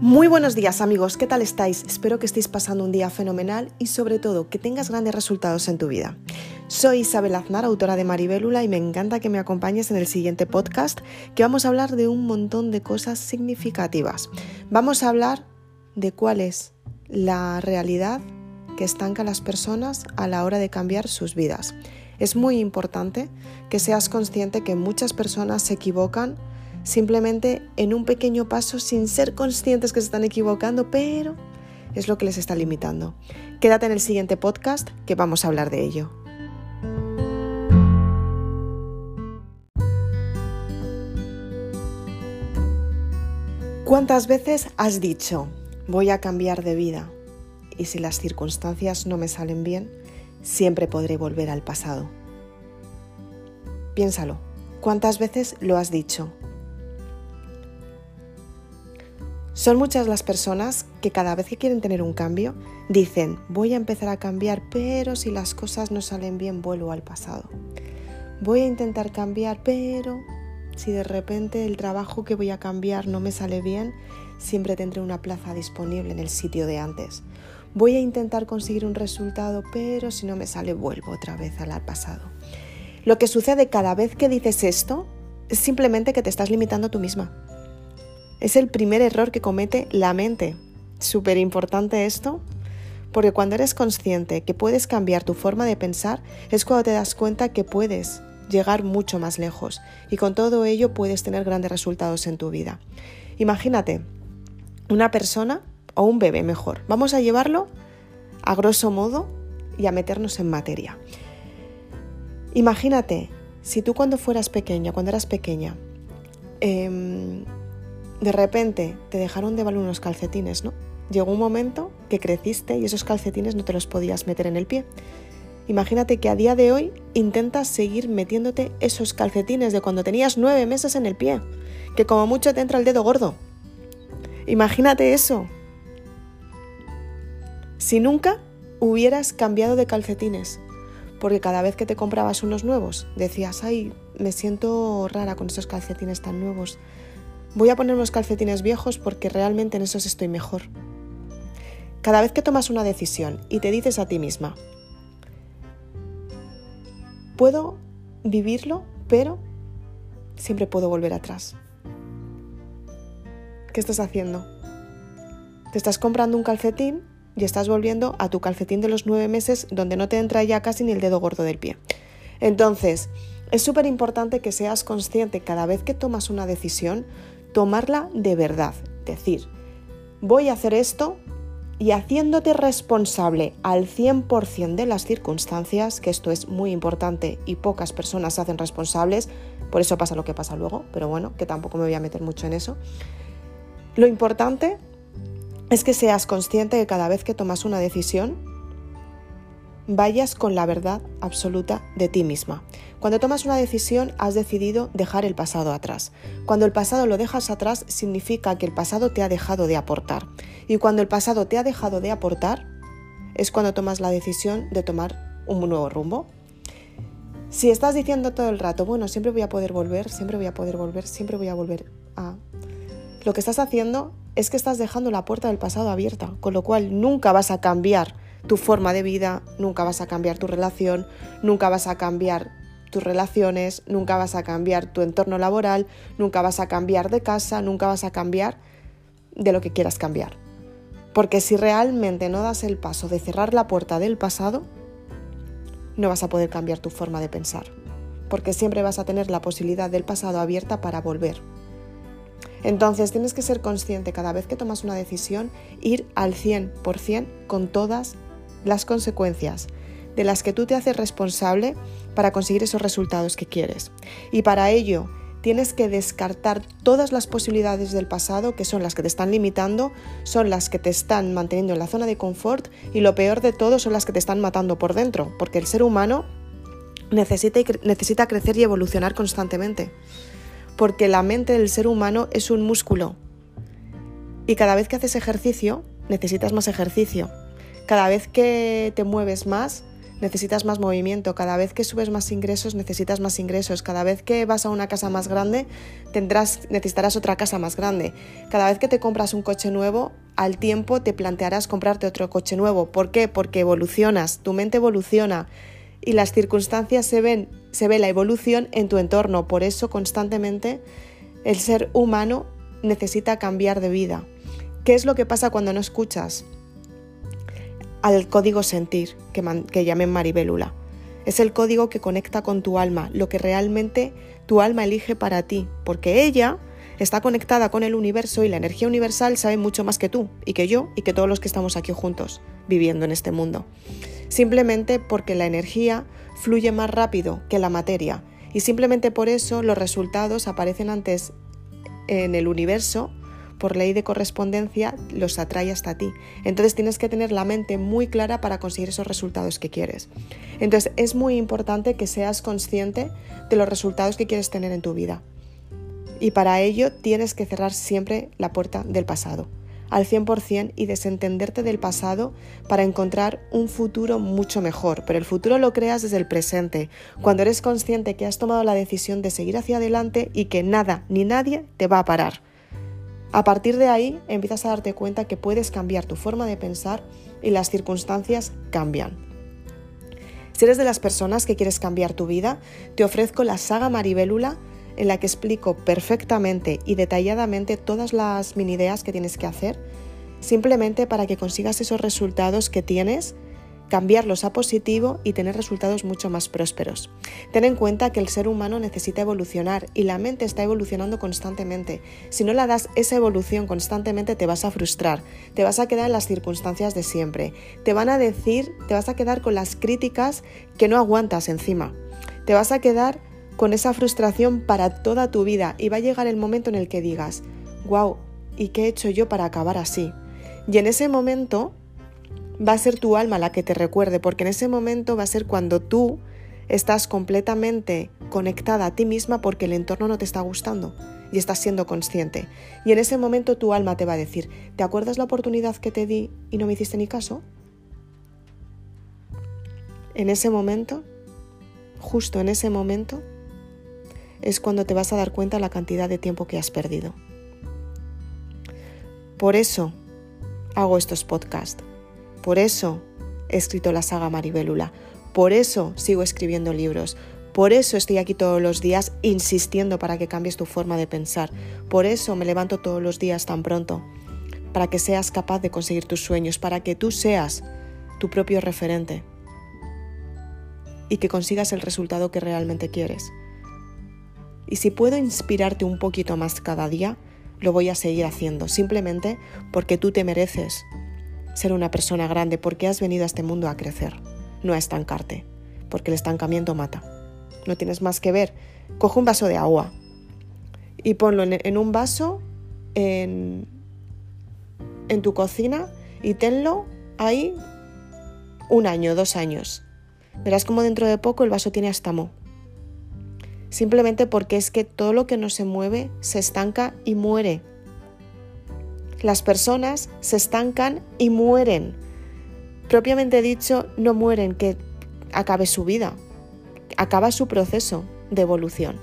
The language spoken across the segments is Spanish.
Muy buenos días amigos, ¿qué tal estáis? Espero que estéis pasando un día fenomenal y sobre todo que tengas grandes resultados en tu vida. Soy Isabel Aznar, autora de Maribélula y me encanta que me acompañes en el siguiente podcast que vamos a hablar de un montón de cosas significativas. Vamos a hablar de cuál es la realidad que estanca a las personas a la hora de cambiar sus vidas. Es muy importante que seas consciente que muchas personas se equivocan simplemente en un pequeño paso sin ser conscientes que se están equivocando, pero es lo que les está limitando. Quédate en el siguiente podcast que vamos a hablar de ello. ¿Cuántas veces has dicho, voy a cambiar de vida? Y si las circunstancias no me salen bien, siempre podré volver al pasado. Piénsalo, ¿cuántas veces lo has dicho? Son muchas las personas que cada vez que quieren tener un cambio dicen, voy a empezar a cambiar, pero si las cosas no salen bien, vuelvo al pasado. Voy a intentar cambiar, pero si de repente el trabajo que voy a cambiar no me sale bien, siempre tendré una plaza disponible en el sitio de antes. Voy a intentar conseguir un resultado, pero si no me sale, vuelvo otra vez al pasado. Lo que sucede cada vez que dices esto es simplemente que te estás limitando tú misma es el primer error que comete la mente. Súper importante esto, porque cuando eres consciente que puedes cambiar tu forma de pensar, es cuando te das cuenta que puedes llegar mucho más lejos y con todo ello puedes tener grandes resultados en tu vida. Imagínate una persona o un bebé mejor. Vamos a llevarlo a grosso modo y a meternos en materia. Imagínate si tú cuando fueras pequeña, cuando eras pequeña, eh, de repente te dejaron de valer unos calcetines, ¿no? Llegó un momento que creciste y esos calcetines no te los podías meter en el pie. Imagínate que a día de hoy intentas seguir metiéndote esos calcetines de cuando tenías nueve meses en el pie, que como mucho te entra el dedo gordo. Imagínate eso. Si nunca hubieras cambiado de calcetines, porque cada vez que te comprabas unos nuevos decías, ay, me siento rara con esos calcetines tan nuevos, Voy a poner unos calcetines viejos porque realmente en esos estoy mejor. Cada vez que tomas una decisión y te dices a ti misma, puedo vivirlo, pero siempre puedo volver atrás. ¿Qué estás haciendo? Te estás comprando un calcetín y estás volviendo a tu calcetín de los nueve meses donde no te entra ya casi ni el dedo gordo del pie. Entonces, es súper importante que seas consciente cada vez que tomas una decisión, tomarla de verdad. Decir, voy a hacer esto y haciéndote responsable al 100% de las circunstancias, que esto es muy importante y pocas personas se hacen responsables, por eso pasa lo que pasa luego, pero bueno, que tampoco me voy a meter mucho en eso. Lo importante es que seas consciente que cada vez que tomas una decisión, vayas con la verdad absoluta de ti misma. Cuando tomas una decisión has decidido dejar el pasado atrás. Cuando el pasado lo dejas atrás significa que el pasado te ha dejado de aportar. Y cuando el pasado te ha dejado de aportar es cuando tomas la decisión de tomar un nuevo rumbo. Si estás diciendo todo el rato, bueno, siempre voy a poder volver, siempre voy a poder volver, siempre voy a volver a... Lo que estás haciendo es que estás dejando la puerta del pasado abierta, con lo cual nunca vas a cambiar tu forma de vida, nunca vas a cambiar tu relación, nunca vas a cambiar tus relaciones, nunca vas a cambiar tu entorno laboral, nunca vas a cambiar de casa, nunca vas a cambiar de lo que quieras cambiar. Porque si realmente no das el paso de cerrar la puerta del pasado, no vas a poder cambiar tu forma de pensar. Porque siempre vas a tener la posibilidad del pasado abierta para volver. Entonces tienes que ser consciente cada vez que tomas una decisión, ir al 100% con todas las consecuencias de las que tú te haces responsable para conseguir esos resultados que quieres. Y para ello tienes que descartar todas las posibilidades del pasado que son las que te están limitando, son las que te están manteniendo en la zona de confort y lo peor de todo son las que te están matando por dentro, porque el ser humano necesita, necesita crecer y evolucionar constantemente, porque la mente del ser humano es un músculo y cada vez que haces ejercicio necesitas más ejercicio cada vez que te mueves más, necesitas más movimiento, cada vez que subes más ingresos necesitas más ingresos, cada vez que vas a una casa más grande tendrás, necesitarás otra casa más grande, cada vez que te compras un coche nuevo, al tiempo te plantearás comprarte otro coche nuevo. ¿Por qué? Porque evolucionas, tu mente evoluciona y las circunstancias se ven, se ve la evolución en tu entorno, por eso constantemente el ser humano necesita cambiar de vida. ¿Qué es lo que pasa cuando no escuchas? Al código sentir que, que llamen Maribélula. Es el código que conecta con tu alma, lo que realmente tu alma elige para ti, porque ella está conectada con el universo y la energía universal sabe mucho más que tú y que yo y que todos los que estamos aquí juntos viviendo en este mundo. Simplemente porque la energía fluye más rápido que la materia y simplemente por eso los resultados aparecen antes en el universo por ley de correspondencia los atrae hasta ti. Entonces tienes que tener la mente muy clara para conseguir esos resultados que quieres. Entonces es muy importante que seas consciente de los resultados que quieres tener en tu vida. Y para ello tienes que cerrar siempre la puerta del pasado al 100% y desentenderte del pasado para encontrar un futuro mucho mejor. Pero el futuro lo creas desde el presente, cuando eres consciente que has tomado la decisión de seguir hacia adelante y que nada ni nadie te va a parar. A partir de ahí empiezas a darte cuenta que puedes cambiar tu forma de pensar y las circunstancias cambian. Si eres de las personas que quieres cambiar tu vida, te ofrezco la saga Maribélula en la que explico perfectamente y detalladamente todas las mini ideas que tienes que hacer, simplemente para que consigas esos resultados que tienes cambiarlos a positivo y tener resultados mucho más prósperos. Ten en cuenta que el ser humano necesita evolucionar y la mente está evolucionando constantemente. Si no la das esa evolución constantemente te vas a frustrar, te vas a quedar en las circunstancias de siempre, te van a decir, te vas a quedar con las críticas que no aguantas encima, te vas a quedar con esa frustración para toda tu vida y va a llegar el momento en el que digas, wow, ¿y qué he hecho yo para acabar así? Y en ese momento va a ser tu alma la que te recuerde, porque en ese momento va a ser cuando tú estás completamente conectada a ti misma porque el entorno no te está gustando y estás siendo consciente. Y en ese momento tu alma te va a decir, ¿te acuerdas la oportunidad que te di y no me hiciste ni caso? En ese momento, justo en ese momento, es cuando te vas a dar cuenta la cantidad de tiempo que has perdido. Por eso hago estos podcasts por eso he escrito la saga Maribélula, por eso sigo escribiendo libros, por eso estoy aquí todos los días insistiendo para que cambies tu forma de pensar, por eso me levanto todos los días tan pronto, para que seas capaz de conseguir tus sueños, para que tú seas tu propio referente y que consigas el resultado que realmente quieres. Y si puedo inspirarte un poquito más cada día, lo voy a seguir haciendo, simplemente porque tú te mereces ser una persona grande porque has venido a este mundo a crecer, no a estancarte, porque el estancamiento mata. No tienes más que ver. Coge un vaso de agua y ponlo en, un vaso en, en tu cocina y tenlo ahí un año, dos años. Verás como dentro de poco el vaso tiene astamo. Simplemente porque es que todo lo que no se mueve se estanca y muere las personas se estancan y mueren. Propiamente dicho, no mueren que acabe su vida, acaba su proceso de evolución.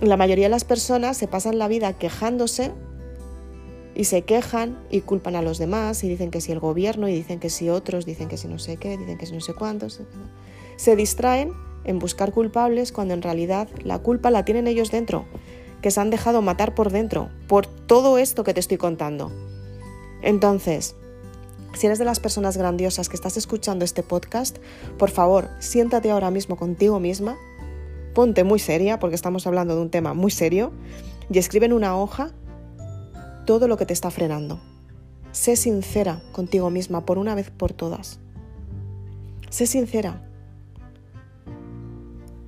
La mayoría de las personas se pasan la vida quejándose y se quejan y culpan a los demás y dicen que si el gobierno y dicen que si otros, dicen que si no sé qué, dicen que si no sé cuántos. Se distraen en buscar culpables cuando en realidad la culpa la tienen ellos dentro que se han dejado matar por dentro, por todo esto que te estoy contando. Entonces, si eres de las personas grandiosas que estás escuchando este podcast, por favor, siéntate ahora mismo contigo misma, ponte muy seria, porque estamos hablando de un tema muy serio, y escribe en una hoja todo lo que te está frenando. Sé sincera contigo misma por una vez por todas. Sé sincera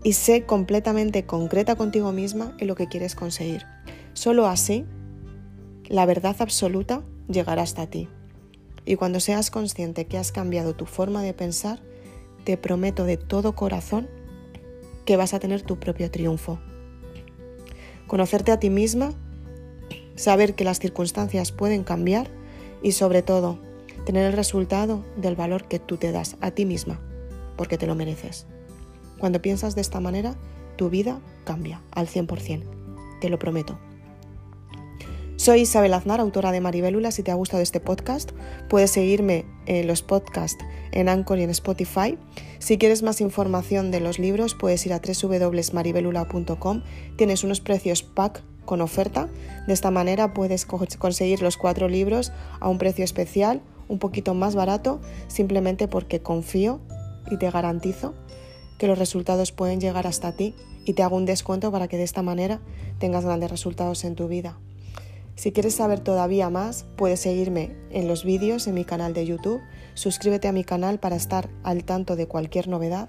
y sé completamente concreta contigo misma en lo que quieres conseguir. Solo así la verdad absoluta llegará hasta ti. Y cuando seas consciente que has cambiado tu forma de pensar, te prometo de todo corazón que vas a tener tu propio triunfo. Conocerte a ti misma, saber que las circunstancias pueden cambiar y sobre todo tener el resultado del valor que tú te das a ti misma porque te lo mereces. Cuando piensas de esta manera, tu vida cambia al 100%, te lo prometo. Soy Isabel Aznar, autora de Maribélula. Si te ha gustado este podcast, puedes seguirme en los podcasts en Anchor y en Spotify. Si quieres más información de los libros, puedes ir a www.maribelula.com. Tienes unos precios pack con oferta. De esta manera puedes conseguir los cuatro libros a un precio especial, un poquito más barato, simplemente porque confío y te garantizo que los resultados pueden llegar hasta ti y te hago un descuento para que de esta manera tengas grandes resultados en tu vida. Si quieres saber todavía más, puedes seguirme en los vídeos en mi canal de YouTube, suscríbete a mi canal para estar al tanto de cualquier novedad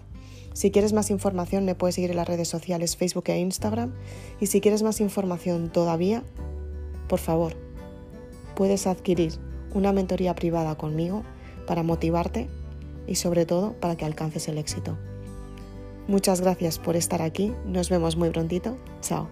si quieres más información me puedes seguir en las redes sociales Facebook e Instagram. Y si quieres más información todavía, por favor, puedes adquirir una mentoría privada conmigo para motivarte y sobre todo para que alcances el éxito. Muchas gracias por estar aquí. Nos vemos muy prontito. Chao.